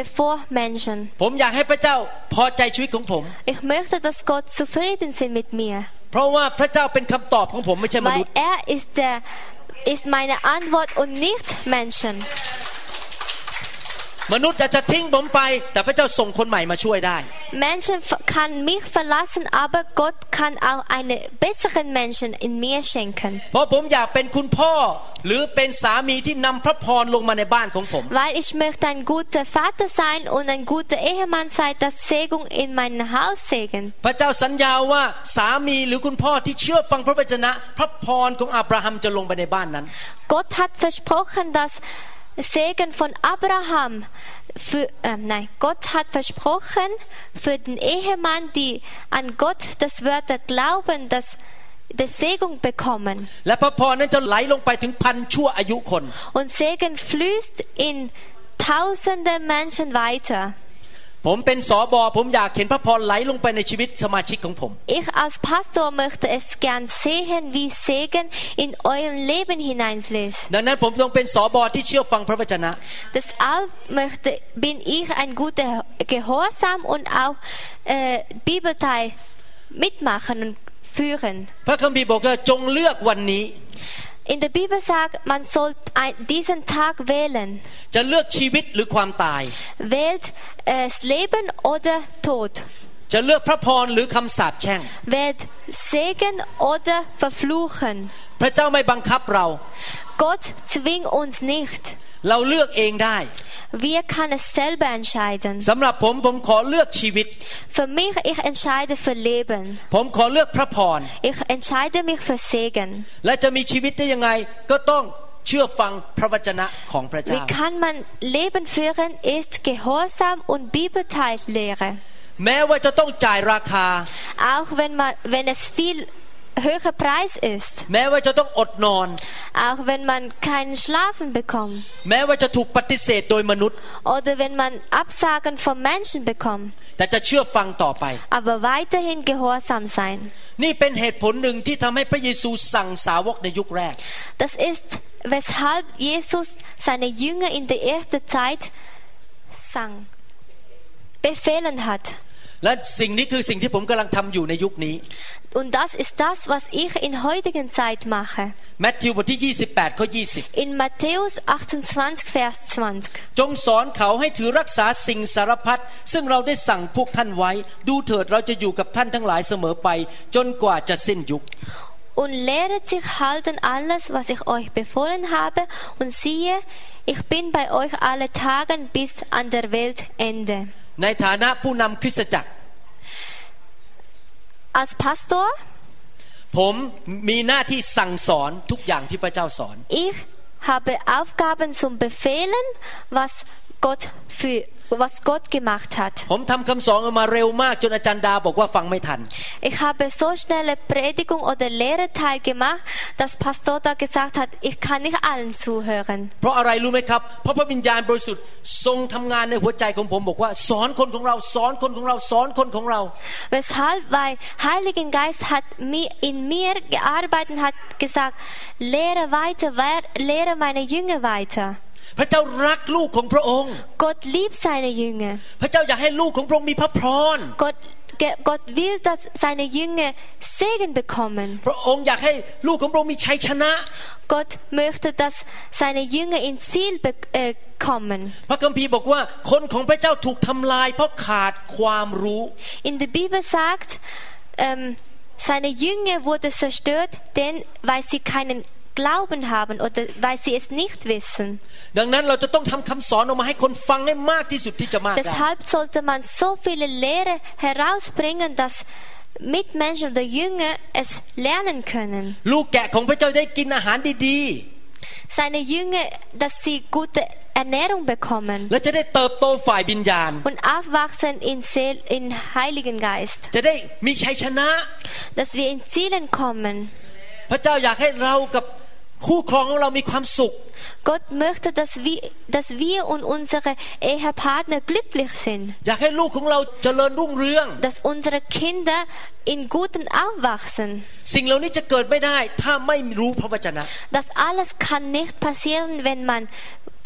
bevor Menschen. ผมอยากให้พระเจ้าพอใจชีวิตของผม Ich möchte, dass Gott zufrieden ist mit mir. เพเพราะว่าพระเจ้าเป็นคำตอบของผมไม่ใช่มนุ weil ษย์ er ist der ist meine Antwort und nicht Menschen. มนุษย์อาจจะทิ้งผมไป แต่พระเจ้าส่งคนใหม่มาช่วยได้ Menschen ver- kann mich verlassen, aber Gott kann auch einen besseren Menschen in mir schenken. เพราะผมอยากเป็นคุณพ่อหรือเป็นสามีที่นำพระพรลงมาในบ้านของผม Weil ich möchte ein guter Vater sein und ein guter Ehemann sein, das Segen in mein Haus segen. พระเจ้าสัญญาว่าสามีหรือคุณพ่อที่เชื่อฟังพระวจนะ พระพรของอับราฮัมจะลงไปในบ้านนั้น Gott hat versprochen, dass Segen von Abraham. Für, äh, nein, Gott hat versprochen für den Ehemann, die an Gott das Wörter glauben, dass die Segen bekommen. Und Segen fließt in tausende Menschen weiter. ผมเป็นสอบอผมอยากเห็นพระพรไหลลงไปในชีวิตสมาชิกของผม Ich als Pastor möchte es gern sehen, wie Segen in euer Leben hineinfließt. ดังนั้นผมต้องเป็นสอบอที่เชื่อฟังพระวจนะ Deshalb möchte, bin ich ein guter Gehorsam und auch äh, Bibelteil mitmachen und führen. พระคัมภีร์บอกว่าจงเลือกวันนี้ In der Bibel sagt, man soll ein, diesen Tag wählen. จะเลือกชีวิตหรือความตาย Wählt äh, das Leben oder Tod. จะเลือกพระพรหรือคำสาปแช่ง Wählt Segen oder Verfluchen. พระเจ้าไม่บังคับเรา Gott zwingt uns nicht. เราเลือกเองได้ Wir können es selber entscheiden. สำหรับผมผมขอเลือกชีวิต Für mich, ich entscheide für Leben. ผมขอเลือกพระพร Ich entscheide mich für Segen. และจะมีชีวิตได้ยังไง ก็ต้องเชื่อฟังพระวจนะของพระ Wie เจ้า kann man Leben führen, ist Gehorsam und Bibelteillehre. แม้ว่าจะต้องจ่ายราคา Auch wenn, man, wenn es viel höherer Preis ist. แม้ว่าจะต้องอดนอน Auch wenn man keinen Schlafen bekommt. แม้ว่าจะถูกปฏิเสธโดยมนุษย์ Oder wenn man Absagen von Menschen bekommt. แต่จะเชื่อฟังต่อไป Aber weiterhin gehorsam sein. นี่เป็นเหตุผลหนึ่งที่ทำให้พระเยซูสั่งสาวกในยุคแรก Das ist, weshalb Jesus seine Jünger in der ersten Zeit sang, befehlen hat. และสิ่งนี้คือสิ่งที่ผมกำลังทำอยู่ในยุคนี้ Und das ist das, was ich in heutigen Zeit mache. แมทธิวบทที่ 28 ข้อ In Matthäus 28, Vers 20. 20 จงสอนเขาให้ถือรักษาสิ่งสารพัดซึ่งเราได้สั่งพวกท่านไว้ ดูเถิดเราจะอยู่กับท่านทั้งหลายเสมอไป จนกว่าจะสิ้นยุค Und lehret sich halten alles, was ich euch befohlen habe. Und siehe, ich bin bei euch alle Tagen bis an der Weltende. ในฐานะผู้นำคริสตจักร Als Pastor, ผมมีหน้าที่สั่งสอนทุกอย่างที่พระเจ้าสอน ich habe Aufgaben zum Befehlen, was Gott für was Gott gemacht hat. ผมทำคำสอนออกมาเร็วมากจนอาจารย์ดาบอกว่าฟังไม่ทัน Ich habe so schnelle Predigung oder Lehreteil gemacht, dass Pastor da gesagt hat, ich kann nicht allen zuhören. เพราะอะไรรู้ไหมครับ เพราะพระวิญญาณบริสุทธิ์ทรงทำงานในหัวใจของผมบอกว่า สอนคนของเราสอนคนของเราสอนคนของเรา Weshalb? Weil Heiligen Geist hat mi- in mir gearbeitet und hat gesagt, lehre weiter, wer- lehre meine Jünger weiter. พระเจ้ารักลูกของพระองค์ Gott liebt seine Jünger. พระเจ้าอยากให้ลูกของพระองค์มีพระพร Gott, ge- Gott will, dass seine Jünger Segen bekommen. พระองค์อยากให้ลูกของพระองค์มีชัยชนะ Gott möchte, dass seine Jünger ins Ziel be- äh, kommen. พระคัมภีร์บอกว่าคนของพระเจ้าถูกทำลาย เพราะขาดความรู้ In der Bibel sagt, ähm, seine Jünger wurde zerstört, denn weil sie keinen Glauben haben oder weil sie es nicht wissen. ดังนั้นเราจะต้องทำคำสอนออกมาให้คนฟังให้มากที่สุดที่จะมากได้ Deshalb sollte man so viele Lehre herausbringen, dass Mitmenschen oder Jünger es lernen können. ลูกแกะของพระเจ้าได้กินอาหารดี Seine Jünger, dass sie gute Ernährung bekommen ๆ และจะได้เติบโตฝ่ายวิญญาณ und aufwachsen in, Seel, in Heiligen Geist. จะได้มีชัยชนะ Dass wir in Zielen kommen. พระเจ้าอยากให้เรากับ Gott möchte, dass wir, dass wir und unsere Ehepartner glücklich sind. Dass unsere Kinder in guten aufwachsen. Das alles kann nicht passieren, wenn man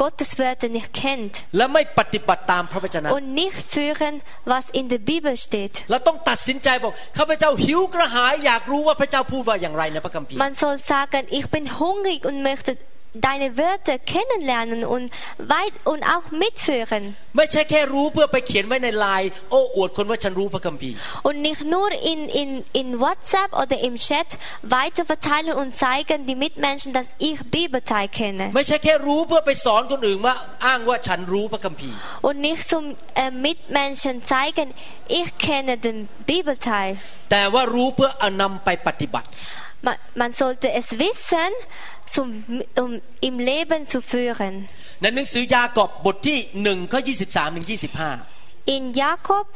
Gottes Wörter nicht kennt และไม่ปฏิบัติตามพระวจนะ und nicht führen, was in der Bibel steht. เราต้องตัดสินใจบอกข้าพเจ้าหิวกระหายอยากรู้ว่าพระเจ้าพูดว่าอย่างไรในพระคัมภีร์ Man soll sagen, ich bin hungrig und möchte deine Wörter kennenlernen und weit und auch mitführen. Und nicht nur in, in, in WhatsApp oder im Chat weiter verteilen und zeigen die Mitmenschen, dass ich Bibelteil kenne. Und nicht zum äh, Mitmenschen zeigen, ich kenne den Bibelteil. Man sollte es wissen, zum, um im Leben zu führen. ในหนังสือยากอบบทที่1ข้อ23ถึง25 In Jakob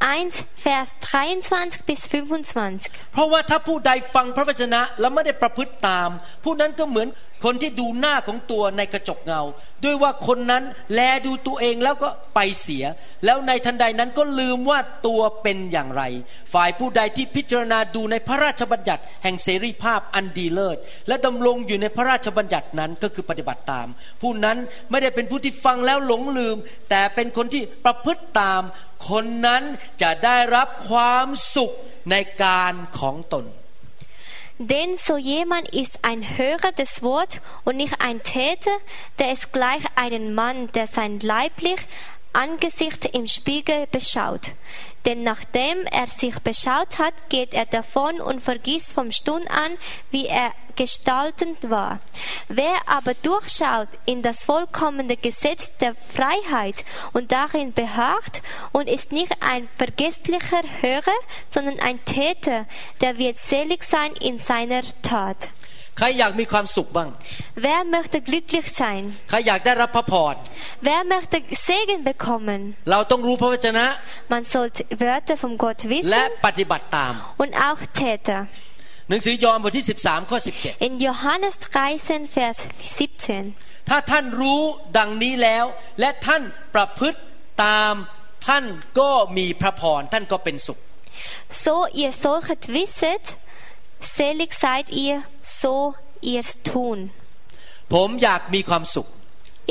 1, Vers 23 bis 25. เพราะว่าถ้าผู้ใดฟังพระวจนะแล้วไม่ได้ประพฤติตาม ผู้นั้นก็เหมือน คนที่ดูหน้าของตัวในกระจกเงา ด้วยว่าคนนั้นแลดูตัวเองแล้วก็ไปเสีย แล้วในทันใดนั้นก็ลืมว่าตัวเป็นอย่างไร ฝ่ายผู้ใดที่พิจารณาดูในพระราชบัญญัติ แห่งเสรีภาพอันดีเลิศ และดำรงอยู่ในพระราชบัญญัตินั้นก็คือปฏิบัติตาม ผู้นั้นไม่ได้เป็นผู้ที่ฟังแล้วหลงลืม แต่เป็นคนที่ประพฤติตาม คนนั้นจะได้รับความสุขในการของตน Denn so jemand ist ein Hörer des Wort und nicht ein Täter, der ist gleich einen Mann, der sein leiblich Angesicht im Spiegel beschaut. Denn nachdem er sich beschaut hat, geht er davon und vergisst vom Stund an, wie er gestaltend war. Wer aber durchschaut in das vollkommene Gesetz der Freiheit und darin beharrt und ist nicht ein vergesslicher Hörer, sondern ein Täter, der wird selig sein in seiner Tat. ใครอยากมีความสุขบ้าง Wer möchte glücklich sein? ใครอยากได้รับพระพร Wer möchte Segen bekommen? เราต้องรู้พระวจนะ Man sollte Wörter von Gott และ wissen ปฏิบัติตาม und auch Täter. หนังสือยอห์นบทที่ 13 ข้อ In Johannes 13, Vers 17. 17 ถ้าท่านรู้ดังนี้แล้ว และท่านประพฤติตามท่านก็มีพระพรท่านก็เป็นสุข So ihr solchet wisset, selig seid ihr, so ihr's tun. ผมอยากมีความสุข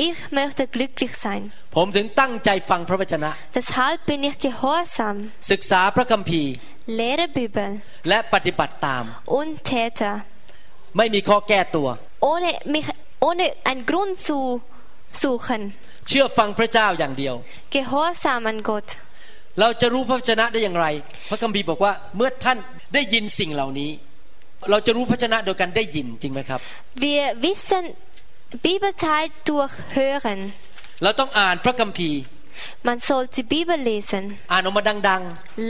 Ich möchte glücklich sein. ผมถึงตั้งใจฟังพระวจนะ Deshalb bin ich gehorsam, ศึกษาพระคัมภีร์ lehre Bibel และปฏิบัติตาม und Täter, ไม่มีข้อแก้ตัว ohne mich, ohne einen Grund zu suchen. เชื่อฟังพระเจ้าอย่างเดียว Gehorsam an Gott. เราจะรู้พระวจนะได้อย่างไร พระคัมภีร์บอกว่าเมื่อท่านได้ยินสิ่งเหล่านี้ เราจะรู้พระวจนะโดยการได้ยินจริงไหมครับ Wir wissen Bibelteil durch Hören. เราต้องอ่านพระคัมภีร์ Man soll die Bibel lesen, อ่านออกมาดัง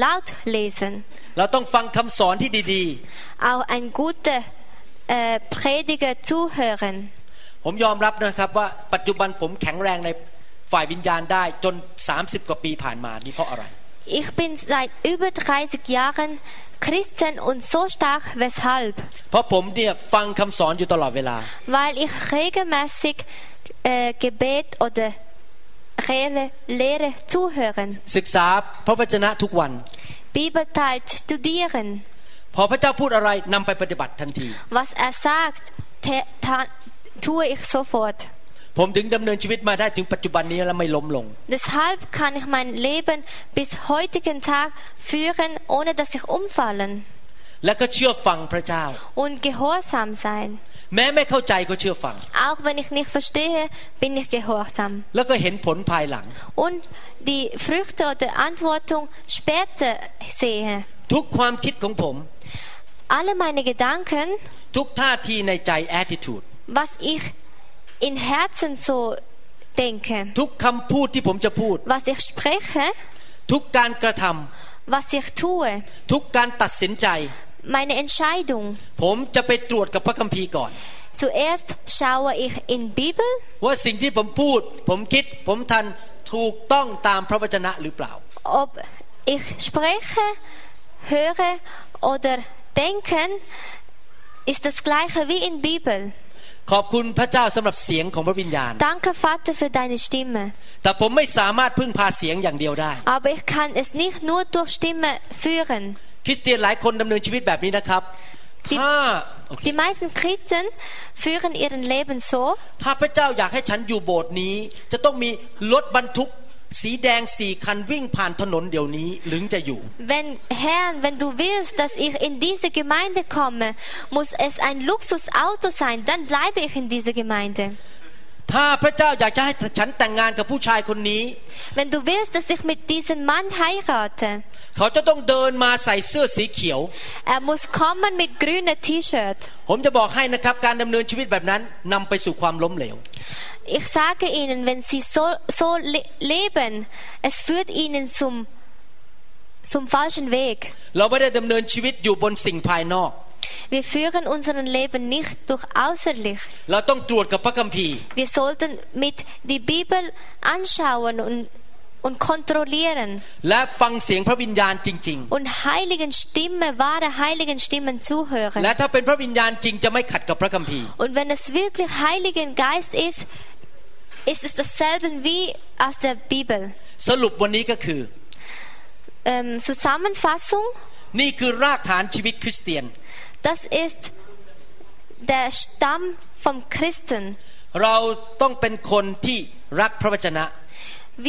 laut lesen. ๆเราต้องฟังคำสอนที่ดี Auch ein guter äh, Prediger zuhören. ๆผมยอมรับนะครับว่าปัจจุบันผมแข็งแรงในฝ่ายวิญญาณได้จน 30 กว่าปีผ่านมานี่เพราะอะไร Ich bin seit über 30 Jahren Christen und so stark weshalb? เพราะผมเนี่ยฟังคำสอนอยู่ตลอดเวลา Weil ich regelmäßig äh, Gebet oder Lehre, Lehre zuhören, ศึกษาพระวจนะทุกวัน Bibelteil studieren. พอพระเจ้าพูดอะไรนำไปปฏิบัติทันที Was er sagt, te- ta- tue ich sofort. ผมถึงดำเนินชีวิตมาได้ถึงปัจจุบันนี้และไม่ล้มลง Deshalb kann ich mein Leben bis heutigen Tag führen, ohne dass ich umfallen และก็เชื่อฟังพระเจ้า und gehorsam sein. แม้ไม่เข้าใจก็เชื่อฟัง Auch wenn ich nicht verstehe, bin ich gehorsam. แล้วก็เห็นผลภายหลัง Und die Früchte oder Antwortung später sehe. ทุกความคิดของผม Alle meine Gedanken, ทุกท่าทีในใจ attitude was ich in Herzen so denke, ทุกคำพูดที่ผมจะพูด was ich spreche, ทุกการกระทำ was ich tue, ทุกการตัดสินใจ meine Entscheidung. ผมจะไปตรวจกับพระคัมภีร์ก่อน Zuerst schaue ich in Bibel, ว่าสิ่งที่ผมพูด ผมคิด ผมทันถูกต้องตามพระวจนะหรือเปล่า ob ich spreche, höre oder denken, ist das gleiche wie in Bibel. ขอบคุณพระเจ้าสำหรับเสียงของพระวิญญาณ Danke Vater für deine Stimme. แต่ผมไม่สามารถพึ่งพาเสียงอย่างเดียวได้ Aber ich kann es nicht nur durch Stimme führen. คริสเตียนหลายคนดำเนินชีวิตแบบนี้นะครับที่ถ้า Die meisten Christen führen ihren Leben so, ถ้าพระเจ้าอยากให้ฉันอยู่โบสถ์นี้ จะต้องมีรถบรรทุก สีแดงสี่คันวิ่งผ่านถนนเดี๋ยวนี้หรือจะอยู่ wenn Herr, wenn du willst, dass ich in diese Gemeinde komme, muss es ein Luxusauto sein, dann bleibe ich in dieser Gemeinde. ถ้าพระเจ้าอยากจะให้ฉันแต่งงานกับผู้ชายคนนี้ Wenn du willst, dass ich mit diesem Mann heirate, เขาจะต้องเดินมาใส่เสื้อสีเขียว er muss kommen mit grünem T-Shirt. ผมจะบอกให้นะครับการดำเนินชีวิตแบบนั้นนำไปสู่ความล้มเหลว Ich sage Ihnen, wenn Sie so, so le leben, es führt Ihnen zum, zum falschen Weg. เราไม่ได้ดำเนินชีวิตอยู่บนสิ่งภายนอก Wir führen unseren Leben nicht durch äußerlich. เราต้องตรวจกับพระคัมภีร์ Wir sollten mit die Bibel anschauen und, und kontrollieren และฟังเสียงพระวิญญาณจริง und heiligen Stimme, wahre heiligen Stimmen ๆ zuhören. และถ้าเป็นพระวิญญาณจริงจะไม่ขัดกับพระคัมภีร์ Und wenn es wirklich Heiligen Geist ist, ist es dasselbe wie aus der Bibel. สรุปวันนี้ก็คือ Ähm, Zusammenfassung, นี่คือรากฐานชีวิตคริสเตียน das ist der Stamm vom Christen. เราต้องเป็นคนที่รักพระวจนะ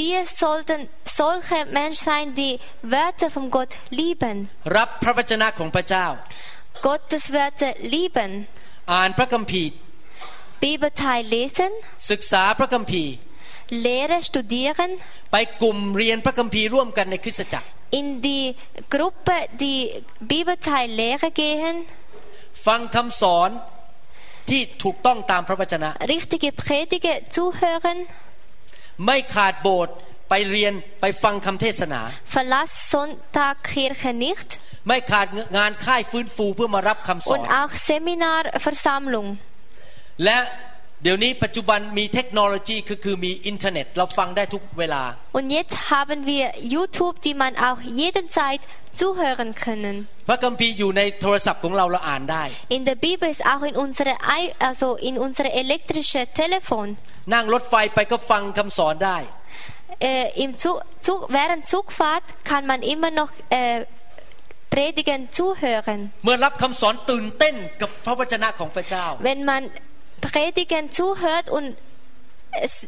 Wir sollten solche Menschen sein, die Wörter von Gott lieben, รับพระวจนะของพระเจ้า Gottes Wörter lieben, อ่านพระคัมภีร์ Bibelteil lesen, ศึกษาพระคัมภีร์ Lehre studieren, ไปกลุ่มเรียนพระคัมภีร์ร่วมกันในคริสตจักร in die Gruppe die Bibelteil Lehre gehen, ฟังคำสอนที่ถูกต้องตามพระวจนะ richtige Predige zuhören, ไม่ขาดโบสถ์ไปเรียนไปฟังคำเทศนา verlass Sonntagkirche nicht ไม่ขาดงานค่ายฟื้นฟูเพื่อมารับคำสอ und น auch Seminarversammlung. และเดี๋ยวนี้ปัจจุบันมีเทคโนโลยีคือคือมีอินเทอร์เน็ตเราฟังได้ทุกเวลา Und jetzt haben wir YouTube, die man auch jederzeit zuhören können. พระคัมภีร์อยู่ในโทรศัพท์ของเราเราอ่านได้ In der Bibel ist auch in unsere Ei- also in unsere elektrische Telefon. นั่งรถไฟไปก็ฟังคำสอนได้ Äh, im Zug, Zug, während Zugfahrt kann man immer noch äh, Predigen zuhören. เมื่อรับคำสอนตื่นเต้นกับพระวจนะของพระเจ้า Wenn man Predigen zuhört und es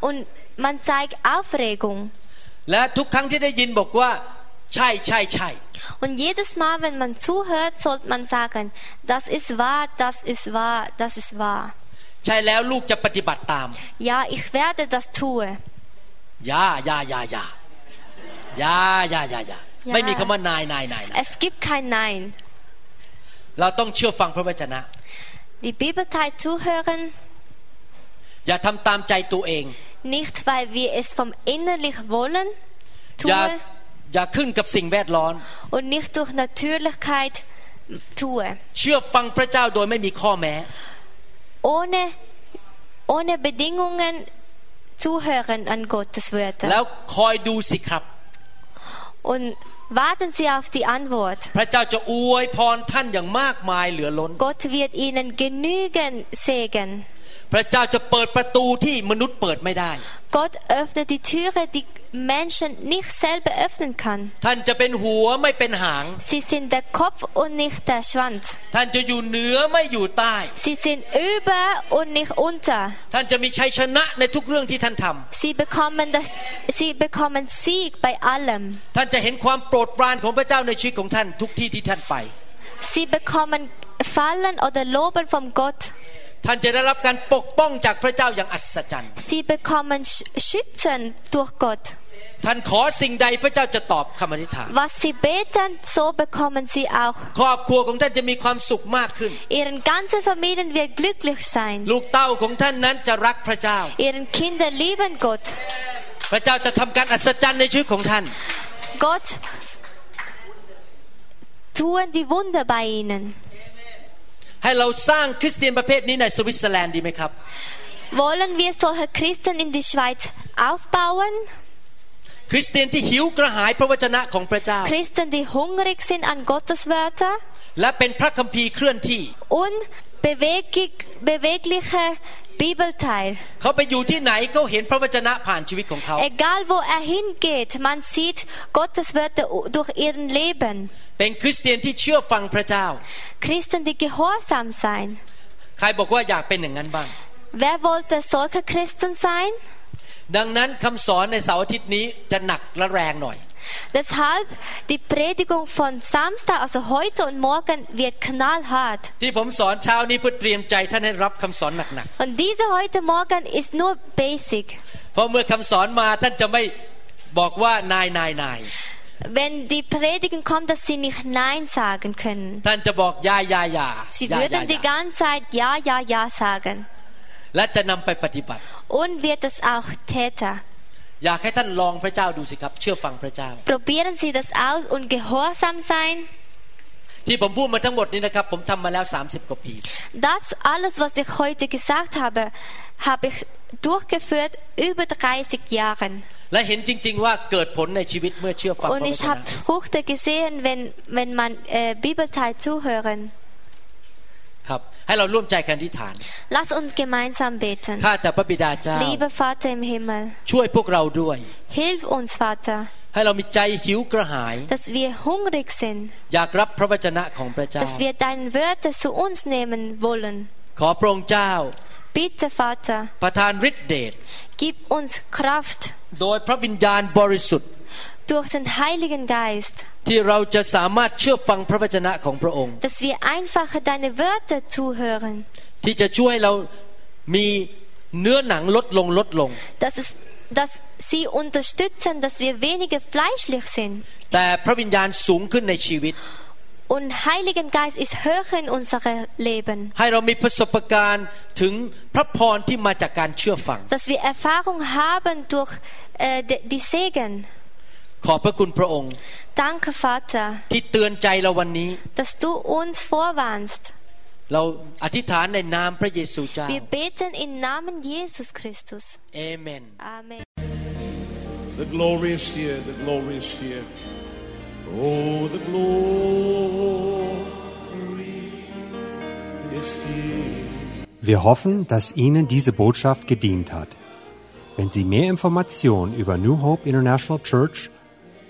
und man zeigt Aufregung. Und jedes Mal, wenn man zuhört, sollte man sagen, das ist wahr, das ist wahr, das ist wahr. Ja, ich werde das tun. Ja, ja, ja, ja. Ja, ja, ja, ja. ja. Es gibt kein Nein Die Bibelteil zuhören, อย่าทำตามใจตัวเอง nicht weil wir es vom innerlich wollen, อย่า tue อย่าขึ้นกับสิ่งแวดล้อม und nicht durch Natürlichkeit tue. เชื่อฟังพระเจ้าโดยไม่มีข้อแม้ Ohne, ohne Bedingungen zuhören an Gottes แล้ Wörter. วคอยดูสิครับ Und warten Sie auf die Antwort. พระเจ้าจะอวยพรท่านอย่างมากมายเหลือล้น Gott wird Ihnen genügend Segen. พระเจ้าจะเปิดประตูที่มนุษย์เปิดไม่ได้ Gott öffnet die Türe, die Menschen nicht selber öffnen kann. ท่านจะเป็นหัวไม่เป็นหาง Sie sind der Kopf und nicht der Schwanz. ท่านจะอยู่เหนือไม่อยู่ใต้ Sie sind über und nicht unter. ท่านจะมีชัยชนะในทุกเรื่องที่ท่านท Sie bekommen, das, sie bekommen Sieg bei allem. ำท่านจะเห็นความโปรดปรานของพระเจ้าในชีวิตของท่านทุกที่ที่ท่านไป Sie bekommen Fallen oder Loben von Gott. ท่านจะได้รับการปกป้องจากพระเจ้าอย่างอัศจรรย์ Sie bekommen Sch- Schützen durch Gott. ท่านขอสิ่งใดพระเจ้าจะตอบคำอธิษฐาน Was sie beten, so bekommen sie auch. ครอบครัวของท่านจะมีความสุขมากขึ้น Ihren ganzen Familien wird glücklich sein. ลูกเต้าของท่านนั้นจะรักพระเจ้า Ihren Kinder lieben Gott. พระเจ้าจะทำการอัศจรรย์ในชีวิตของท่าน Gott tun die Wunder bei ihnen. ให้เราสร้างคริสเตียนประเภทนี้ในสวิตเซอร์แลนด์ดีไหมครับ Wollen wir solche Christen in die Schweiz aufbauen? คริสเตียนที่หิวกระหายพระวจนะของพระเจ้า Christen, die hungrig sind an Gottes Wörter และเป็นพระคัมภีร์เคลื่อนที่ und beweglich, bewegliche Bibelteil. เขาไปอยู่ที่ไหนเขาเห็นพระวจนะผ่านชีวิตของเขา Egal wo er hingeht, man sieht Gottes Wörter durch ihren Leben. เป็นคริสเตียนที่เชื่อฟังพระเจ้า Christen, die gehorsam sein. ใครบอกว่าอยากเป็นอย่างนั้นบ้าง Wer wollte solche Christen sein? ดังนั้นคำสอนในเสาร์อาทิตย์นี้จะหนักและแรงหน่อย Deshalb die Predigung von Samstag, also heute und morgen, wird knallhart. ที่ผมสอนเช้านี้เพื่อเตรียมใจท่านให้รับคำสอนหนัก Und diese heute Morgen ist nur basic. ๆเพราะเมื่อคำสอนมาท่านจะไม่บอกว่านายนายนาย Wenn die Predigen kommt, dass sie nicht Nein sagen können. ท่านจะบอกยายายา Sie ยายา würden die ยา ganze Zeit Ja, Ja, Ja sagen. และจะนำไปปฏิบัติ Und wird es auch Täter. อยากให้ท่านลองพระเจ้าดูสิครับเชื่อฟังพระเจ้า Probieren Sie das aus und gehorsam sein. ที่ผมพูดมาทั้งหมดนี้นะครับผมทำมาแล้ว 30 กว่าปี Das alles, was ich heute gesagt habe, habe ich durchgeführt über 30 Jahren. และเห็นจริง ๆ ว่าเกิดผลในชีวิตเมื่อเชื่อฟังพระ Und ว ich จนะ habe Früchte gesehen, wenn, wenn man äh, Bibelteil zuhören. ครับให้เราร่วมใจกันที่ฐาน Lass uns gemeinsam beten. ข้าแต่พระบิดาเจ้า Lieber Vater im Himmel, ช่วยพวกเราด้วย hilf uns, Vater, ให้เรามีใจหิวกระหาย dass wir hungrig sind, อยากรับพระวจนะของพระเจ้า dass wir deine Wörter zu uns nehmen wollen. ขอพระองค์เจ้า Bitte, Vater, ประทานฤทธิเดช gib uns Kraft โดยพระวิญญาณบริสุทธิ์ durch den Heiligen Geist, dass wir einfach deine Wörter zuhören, dass, es, dass sie unterstützen, dass wir weniger fleischlich sind. Und Heiligen Geist ist höher in unserem Leben. Dass wir Erfahrung haben durch äh, die Segen. ขอบพระคุณพระองค์ Danke, Vater, ที่เตือนใจเราวันนี้ dass du uns vorwarnst. เราอธิษฐานในนามพระเยซูเจ้า Wir beten im Namen Jesus Christus. เอเมน Amen. The glory is here, the glory is here. Oh, the glory is here. Wir hoffen, dass Ihnen diese Botschaft gedient hat. Wenn Sie mehr Informationen über New Hope International Church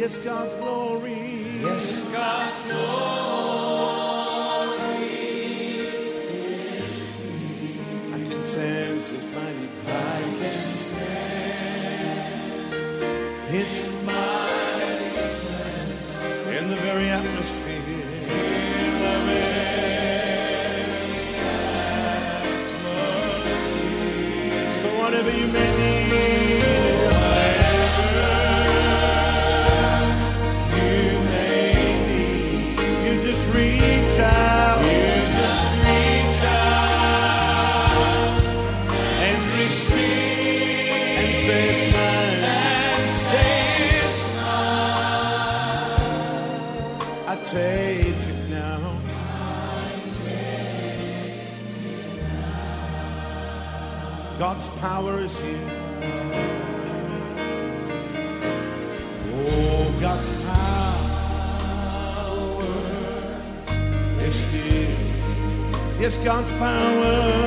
Yes, God's glory. Yes, God's glory is here. I can sense His mighty presence. His Yes, God's power.